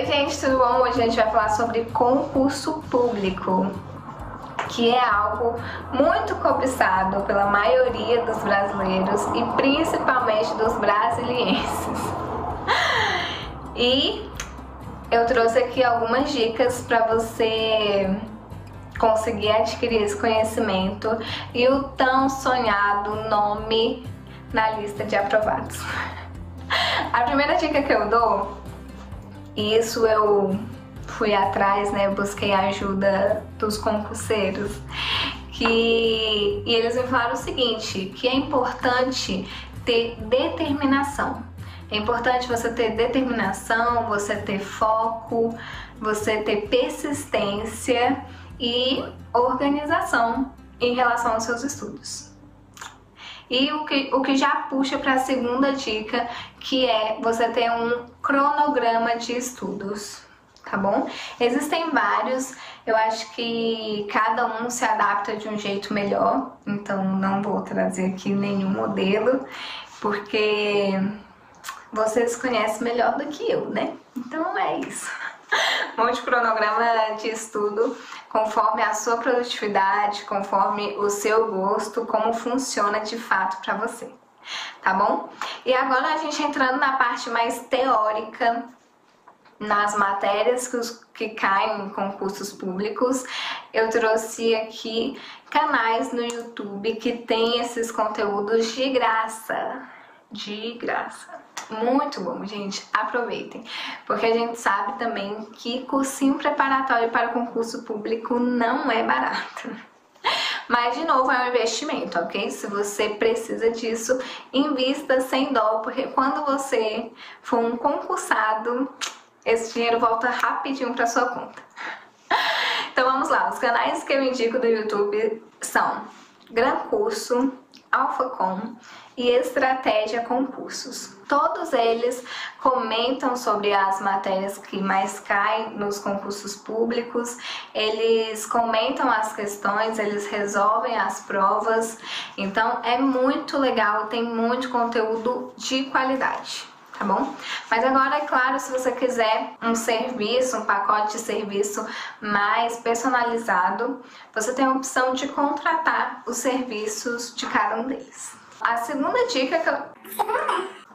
Oi gente, tudo bom? Hoje a gente vai falar sobre concurso público, que é algo muito cobiçado pela maioria dos brasileiros e principalmente dos brasilienses. E eu trouxe aqui algumas dicas para você conseguir adquirir esse conhecimento e o tão sonhado nome na lista de aprovados. A primeira dica que eu dou, e isso eu fui atrás, né, busquei a ajuda dos concurseiros, que e eles me falaram o seguinte, que é importante ter determinação. É importante você ter determinação, você ter foco, você ter persistência e organização em relação aos seus estudos. E o que, o que já puxa para a segunda dica, que é você ter um cronograma de estudos, tá bom? Existem vários, eu acho que cada um se adapta de um jeito melhor, então não vou trazer aqui nenhum modelo, porque vocês conhecem melhor do que eu, né? Então é isso. Monte cronograma de estudo conforme a sua produtividade, conforme o seu gosto, como funciona de fato para você. Tá bom? E agora a gente entrando na parte mais teórica, nas matérias que, os, que caem em concursos públicos, eu trouxe aqui canais no YouTube que tem esses conteúdos de graça. De graça. Muito bom, gente. Aproveitem. Porque a gente sabe também que cursinho preparatório para concurso público não é barato. Mas, de novo, é um investimento, ok? Se você precisa disso, invista sem dó, porque quando você for um concursado, esse dinheiro volta rapidinho para sua conta. Então vamos lá, os canais que eu indico do YouTube são Gran Curso, AlphaCom e Estratégia Concursos. Todos eles comentam sobre as matérias que mais caem nos concursos públicos, eles comentam as questões, eles resolvem as provas, então é muito legal, tem muito conteúdo de qualidade tá bom? Mas agora, é claro, se você quiser um serviço, um pacote de serviço mais personalizado, você tem a opção de contratar os serviços de cada um deles. A segunda dica que eu...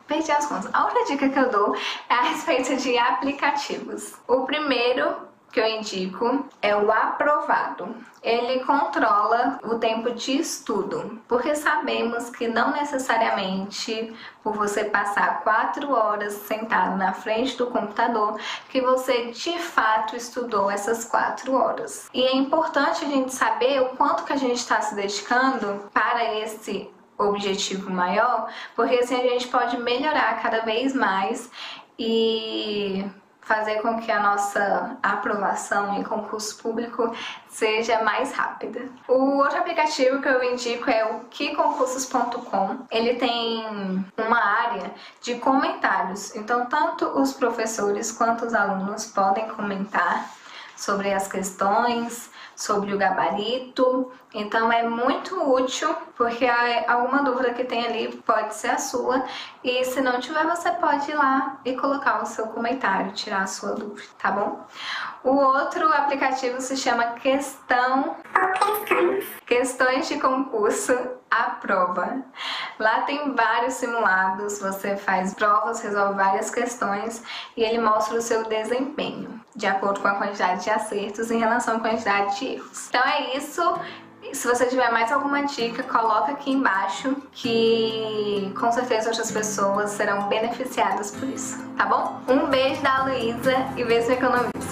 Perdi as contas. A outra dica que eu dou é a respeito de aplicativos. O primeiro que eu indico é o aprovado. Ele controla o tempo de estudo, porque sabemos que não necessariamente por você passar quatro horas sentado na frente do computador que você de fato estudou essas quatro horas. E é importante a gente saber o quanto que a gente está se dedicando para esse objetivo maior, porque assim a gente pode melhorar cada vez mais e fazer com que a nossa aprovação em concurso público seja mais rápida. O outro aplicativo que eu indico é o kikoncursos.com. Ele tem uma área de comentários, então tanto os professores quanto os alunos podem comentar sobre as questões, sobre o gabarito. Então é muito útil, porque alguma dúvida que tem ali pode ser a sua. E se não tiver, você pode ir lá e colocar o seu comentário, tirar a sua dúvida, tá bom? O outro aplicativo se chama Questão Questões de concurso à prova. Lá tem vários simulados, você faz provas, resolve várias questões e ele mostra o seu desempenho de acordo com a quantidade de acertos em relação à quantidade de erros. Então é isso. Se você tiver mais alguma dica, coloca aqui embaixo que com certeza outras pessoas serão beneficiadas por isso, tá bom? Um beijo da Luísa e beijo economista.